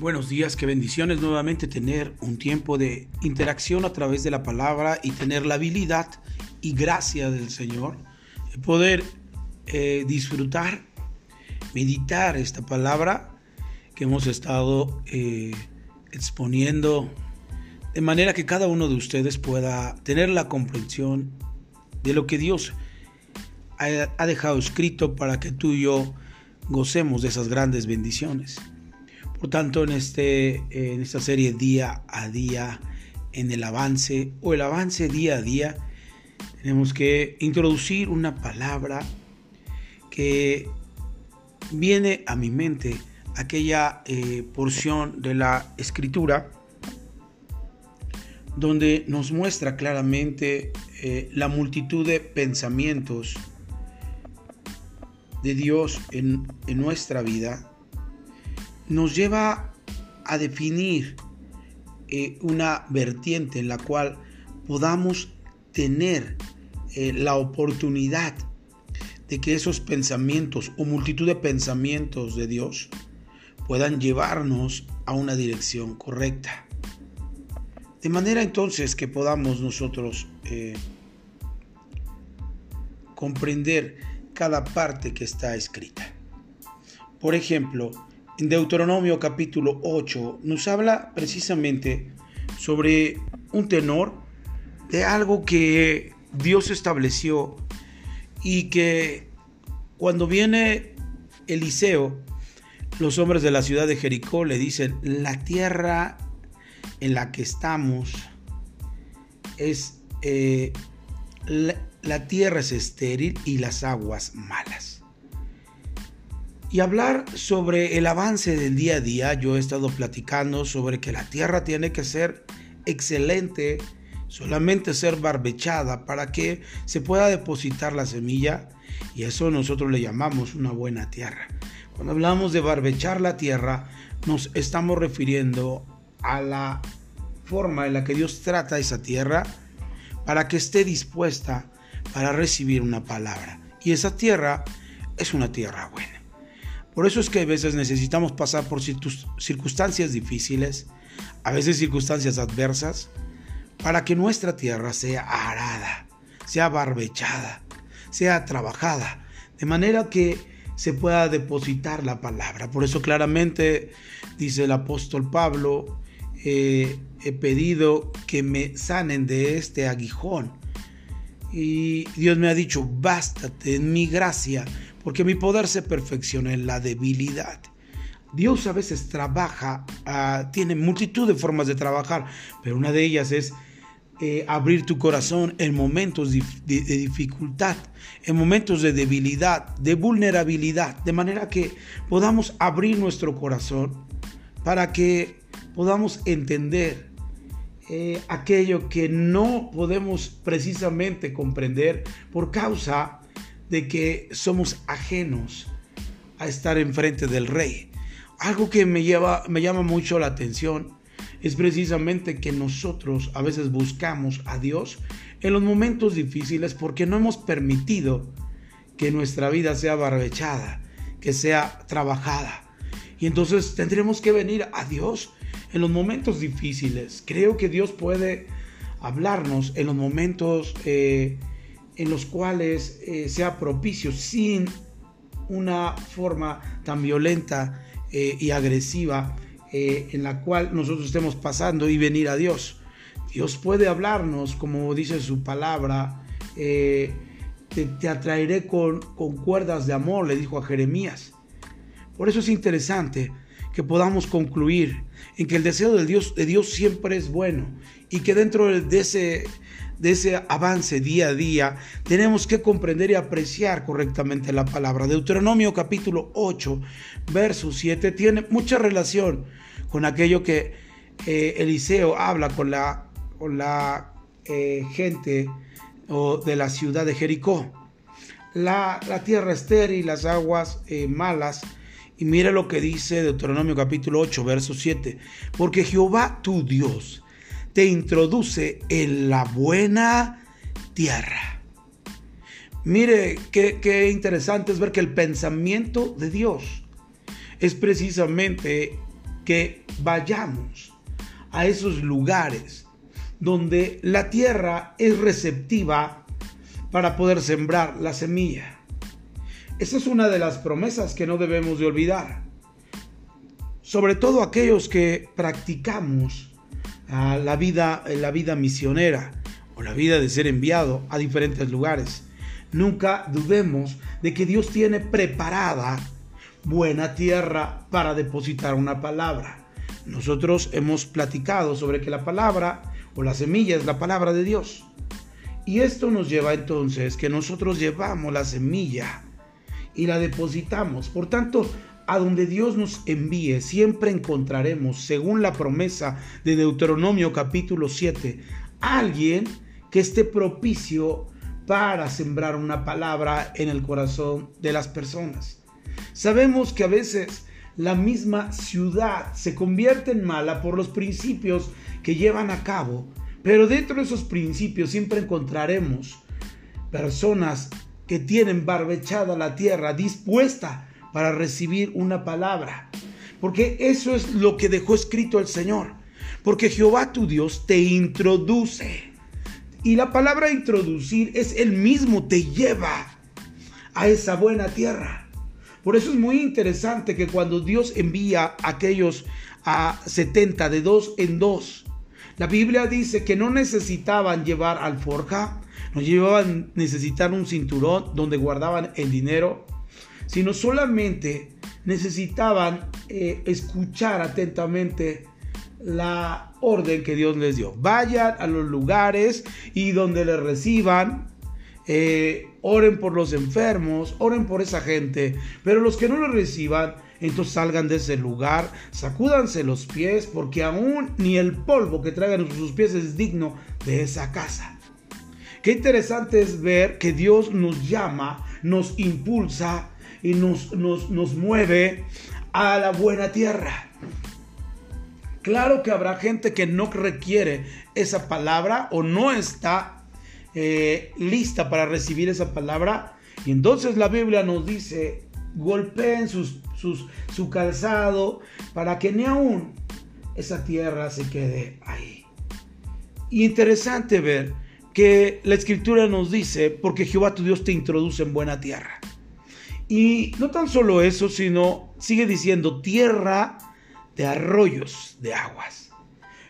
Buenos días, qué bendiciones nuevamente tener un tiempo de interacción a través de la palabra y tener la habilidad y gracia del Señor de poder eh, disfrutar, meditar esta palabra que hemos estado eh, exponiendo de manera que cada uno de ustedes pueda tener la comprensión de lo que Dios ha dejado escrito para que tú y yo gocemos de esas grandes bendiciones. Por tanto, en, este, en esta serie día a día, en el avance o el avance día a día, tenemos que introducir una palabra que viene a mi mente, aquella eh, porción de la escritura donde nos muestra claramente eh, la multitud de pensamientos de Dios en, en nuestra vida nos lleva a definir eh, una vertiente en la cual podamos tener eh, la oportunidad de que esos pensamientos o multitud de pensamientos de Dios puedan llevarnos a una dirección correcta. De manera entonces que podamos nosotros eh, comprender cada parte que está escrita. Por ejemplo, en Deuteronomio capítulo 8 nos habla precisamente sobre un tenor de algo que Dios estableció y que cuando viene Eliseo, los hombres de la ciudad de Jericó le dicen, la tierra en la que estamos es, eh, la tierra es estéril y las aguas malas. Y hablar sobre el avance del día a día, yo he estado platicando sobre que la tierra tiene que ser excelente, solamente ser barbechada para que se pueda depositar la semilla y eso nosotros le llamamos una buena tierra. Cuando hablamos de barbechar la tierra, nos estamos refiriendo a la forma en la que Dios trata esa tierra para que esté dispuesta para recibir una palabra. Y esa tierra es una tierra buena. Por eso es que a veces necesitamos pasar por circunstancias difíciles, a veces circunstancias adversas, para que nuestra tierra sea arada, sea barbechada, sea trabajada, de manera que se pueda depositar la palabra. Por eso claramente dice el apóstol Pablo, eh, he pedido que me sanen de este aguijón. Y Dios me ha dicho, bástate en mi gracia, porque mi poder se perfecciona en la debilidad. Dios a veces trabaja, ah, tiene multitud de formas de trabajar, pero una de ellas es eh, abrir tu corazón en momentos de, dificultad, en momentos de debilidad, de vulnerabilidad, de manera que podamos abrir nuestro corazón para que podamos entender eh, aquello que no podemos precisamente comprender por causa de que somos ajenos a estar enfrente del rey. Algo que me, lleva, me llama mucho la atención es precisamente que nosotros a veces buscamos a Dios en los momentos difíciles porque no hemos permitido que nuestra vida sea barbechada, que sea trabajada. Y entonces tendremos que venir a Dios en los momentos difíciles. Creo que Dios puede hablarnos en los momentos eh, en los cuales eh, sea propicio sin una forma tan violenta eh, y agresiva eh, en la cual nosotros estemos pasando y venir a Dios. Dios puede hablarnos, como dice su palabra, te, te, atraeré con, con cuerdas de amor, le dijo a Jeremías. Por eso es interesante que podamos concluir en que el deseo de Dios, de Dios siempre es bueno y que dentro de ese de ese avance día a día, tenemos que comprender y apreciar correctamente la palabra. Deuteronomio capítulo 8, verso 7 tiene mucha relación con aquello que eh, Eliseo habla con la, con la eh, gente o de la ciudad de Jericó. La, tierra estéril, las aguas eh, malas. Y mira lo que dice Deuteronomio capítulo 8, verso 7. Porque Jehová tu Dios te introduce en la buena tierra. Mire qué, interesante es ver que el pensamiento de Dios es precisamente que vayamos a esos lugares donde la tierra es receptiva para poder sembrar la semilla. Esa es una de las promesas que no debemos de olvidar. Sobre todo aquellos que practicamos ah, la vida, la vida misionera o la vida de ser enviado a diferentes lugares. Nunca dudemos de que Dios tiene preparada buena tierra para depositar una palabra. Nosotros hemos platicado sobre que la palabra o la semilla es la palabra de Dios. Y esto nos lleva entonces que nosotros llevamos la semilla y la depositamos. Por tanto, a donde Dios nos envíe, siempre encontraremos, según la promesa de Deuteronomio capítulo 7, alguien que esté propicio para sembrar una palabra en el corazón de las personas. Sabemos que a veces la misma ciudad se convierte en mala por los principios que llevan a cabo, pero dentro de esos principios siempre encontraremos personas que tienen barbechada la tierra dispuesta para recibir una palabra. Porque eso es lo que dejó escrito el Señor. Porque Jehová tu Dios te introduce y la palabra introducir es el mismo, te lleva a esa buena tierra. Por eso es muy interesante que cuando Dios envía a aquellos a 70 de dos en dos, la Biblia dice que no necesitaban llevar alforja, no llevaban necesitar un cinturón donde guardaban el dinero, sino solamente necesitaban eh, escuchar atentamente la orden que Dios les dio. Vayan a los lugares y donde les reciban, eh, oren por los enfermos, oren por esa gente, pero los que no lo reciban, entonces salgan de ese lugar, sacúdanse los pies, porque aún ni el polvo que traigan sus pies es digno de esa casa. Qué interesante es ver que Dios nos llama, nos impulsa y nos, nos, nos mueve a la buena tierra. Claro que habrá gente que no requiere esa palabra o no está eh, lista para recibir esa palabra. Y entonces la Biblia nos dice, golpeen sus, su calzado para que ni aún esa tierra se quede ahí. Y interesante ver que la escritura nos dice, porque Jehová tu Dios te introduce en buena tierra. Y no tan solo eso, sino sigue diciendo tierra de arroyos de aguas.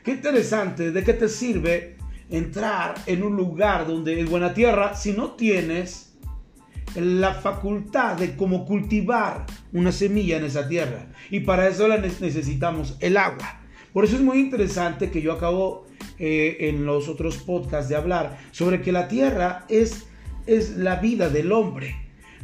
Qué interesante, ¿de qué te sirve entrar en un lugar donde es buena tierra si no tienes la facultad de cómo cultivar una semilla en esa tierra? Y para eso la necesitamos el agua. Por eso es muy interesante que yo acabo eh, en los otros podcasts de hablar sobre que la tierra es, es la vida del hombre.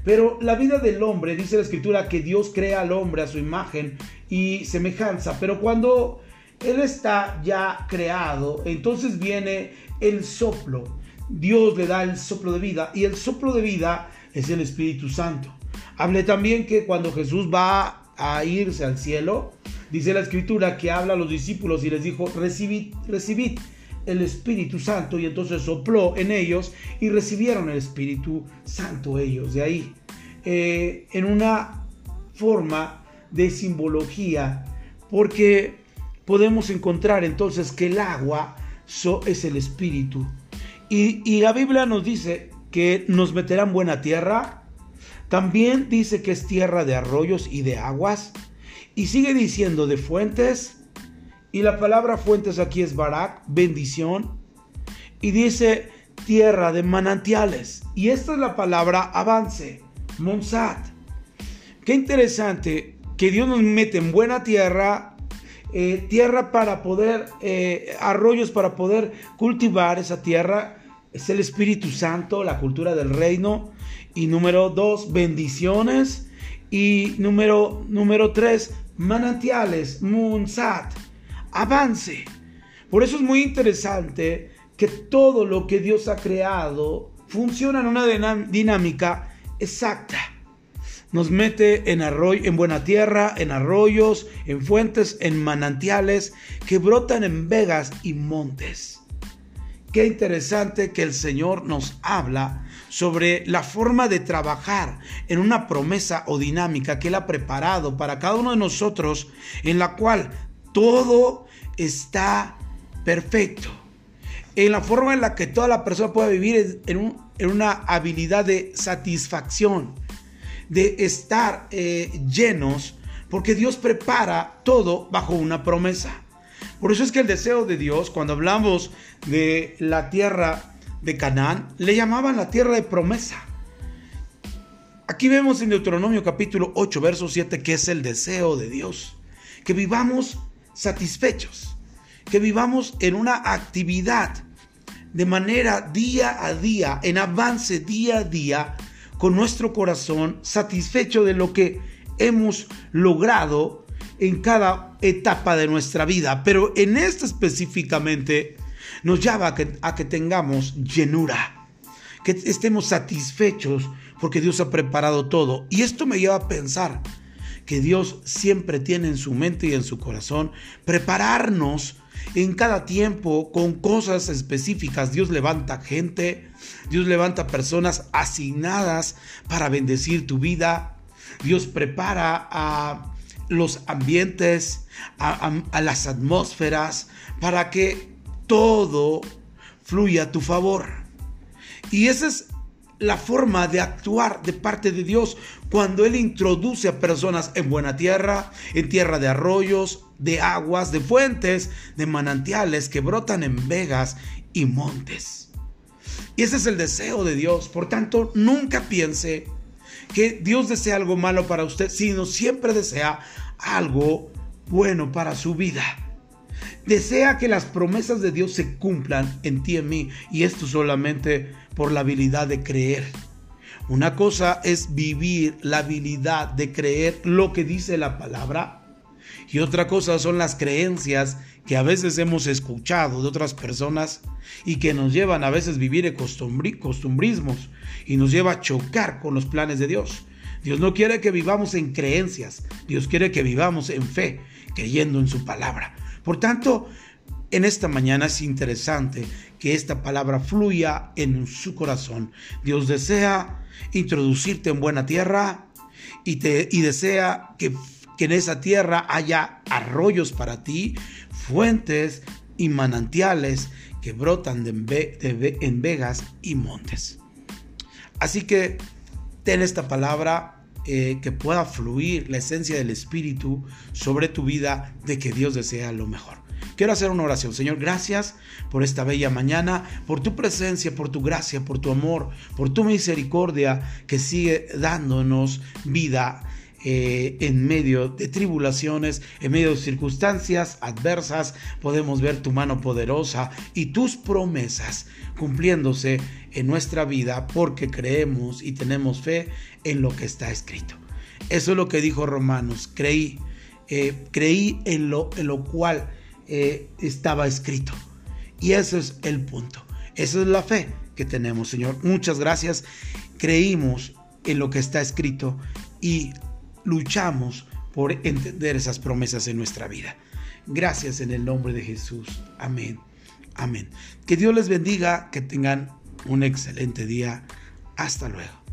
Pero la vida del hombre, dice la escritura, que Dios crea al hombre a su imagen y semejanza. Pero cuando Él está ya creado, entonces viene el soplo. Dios le da el soplo de vida y el soplo de vida es el Espíritu Santo. Hablé también que cuando Jesús va a irse al cielo, dice la escritura que habla a los discípulos y les dijo, recibid, recibid el Espíritu Santo y entonces sopló en ellos y recibieron el Espíritu Santo ellos de ahí. Eh, en una forma de simbología, porque podemos encontrar entonces que el agua es el espíritu. Y, la Biblia nos dice que nos meterán buena tierra. También dice que es tierra de arroyos y de aguas. Y sigue diciendo de fuentes. Y la palabra fuentes aquí es barak, bendición. Y dice tierra de manantiales. Y esta es la palabra avance, monsat. Qué interesante que Dios nos mete en buena tierra, eh, tierra para poder, eh, arroyos para poder cultivar esa tierra, es el Espíritu Santo, la cultura del reino. Y número dos, bendiciones. Y número, número tres, manantiales, munsat, avance. Por eso es muy interesante que todo lo que Dios ha creado funciona en una dinámica exacta nos mete en arroyo, en buena tierra, en arroyos, en fuentes, en manantiales que brotan en vegas y montes. Qué interesante que el Señor nos habla sobre la forma de trabajar en una promesa o dinámica que Él ha preparado para cada uno de nosotros, en la cual todo está perfecto. En la forma en la que toda la persona puede vivir en, una habilidad de satisfacción, de estar eh, llenos, porque Dios prepara todo bajo una promesa. Por eso es que el deseo de Dios, cuando hablamos de la tierra de Canaán, le llamaban la tierra de promesa. Aquí vemos en Deuteronomio capítulo 8, verso 7, que es el deseo de Dios. Que vivamos satisfechos, que vivamos en una actividad de manera día a día, en avance día a día, con nuestro corazón satisfecho de lo que hemos logrado en cada etapa de nuestra vida. Pero en esto específicamente nos llama a que, a que tengamos llenura, que estemos satisfechos porque Dios ha preparado todo. Y esto me lleva a pensar que Dios siempre tiene en su mente y en su corazón prepararnos en cada tiempo con cosas específicas. Dios levanta gente, Dios levanta personas asignadas para bendecir tu vida. Dios prepara a los ambientes, a, las atmósferas, para que todo fluya a tu favor. Y esa es la forma de actuar de parte de Dios cuando Él introduce a personas en buena tierra, en tierra de arroyos, de aguas, de fuentes, de manantiales que brotan en vegas y montes. Y ese es el deseo de Dios. Por tanto, nunca piense que Dios desea algo malo para usted, sino siempre desea algo bueno para su vida. Desea que las promesas de Dios se cumplan en ti y en mí. Y esto solamente por la habilidad de creer. Una cosa es vivir la habilidad de creer lo que dice la palabra. Y otra cosa son las creencias que a veces hemos escuchado de otras personas y que nos llevan a veces vivir costumbrismos y nos lleva a chocar con los planes de Dios. Dios no quiere que vivamos en creencias, Dios quiere que vivamos en fe, creyendo en su palabra. Por tanto, en esta mañana es interesante que esta palabra fluya en su corazón. Dios desea introducirte en buena tierra y, te, y desea que, que en esa tierra haya arroyos para ti, fuentes y manantiales que brotan de, en vegas y montes. Así que ten esta palabra eh, que pueda fluir la esencia del Espíritu sobre tu vida de que Dios desea lo mejor. Quiero hacer una oración. Señor, gracias por esta bella mañana, por tu presencia, por tu gracia, por tu amor, por tu misericordia que sigue dándonos vida eh, en medio de tribulaciones, en medio de circunstancias adversas, podemos ver tu mano poderosa y tus promesas cumpliéndose en nuestra vida porque creemos y tenemos fe en lo que está escrito. Eso es lo que dijo Romanos, creí, eh, creí en lo, en lo cual eh, estaba escrito. Y eso es el punto. Esa es la fe que tenemos, Señor. Muchas gracias. Creímos en lo que está escrito y luchamos por entender esas promesas en nuestra vida. Gracias en el nombre de Jesús. Amén. Amén. Que Dios les bendiga, que tengan un excelente día. Hasta luego.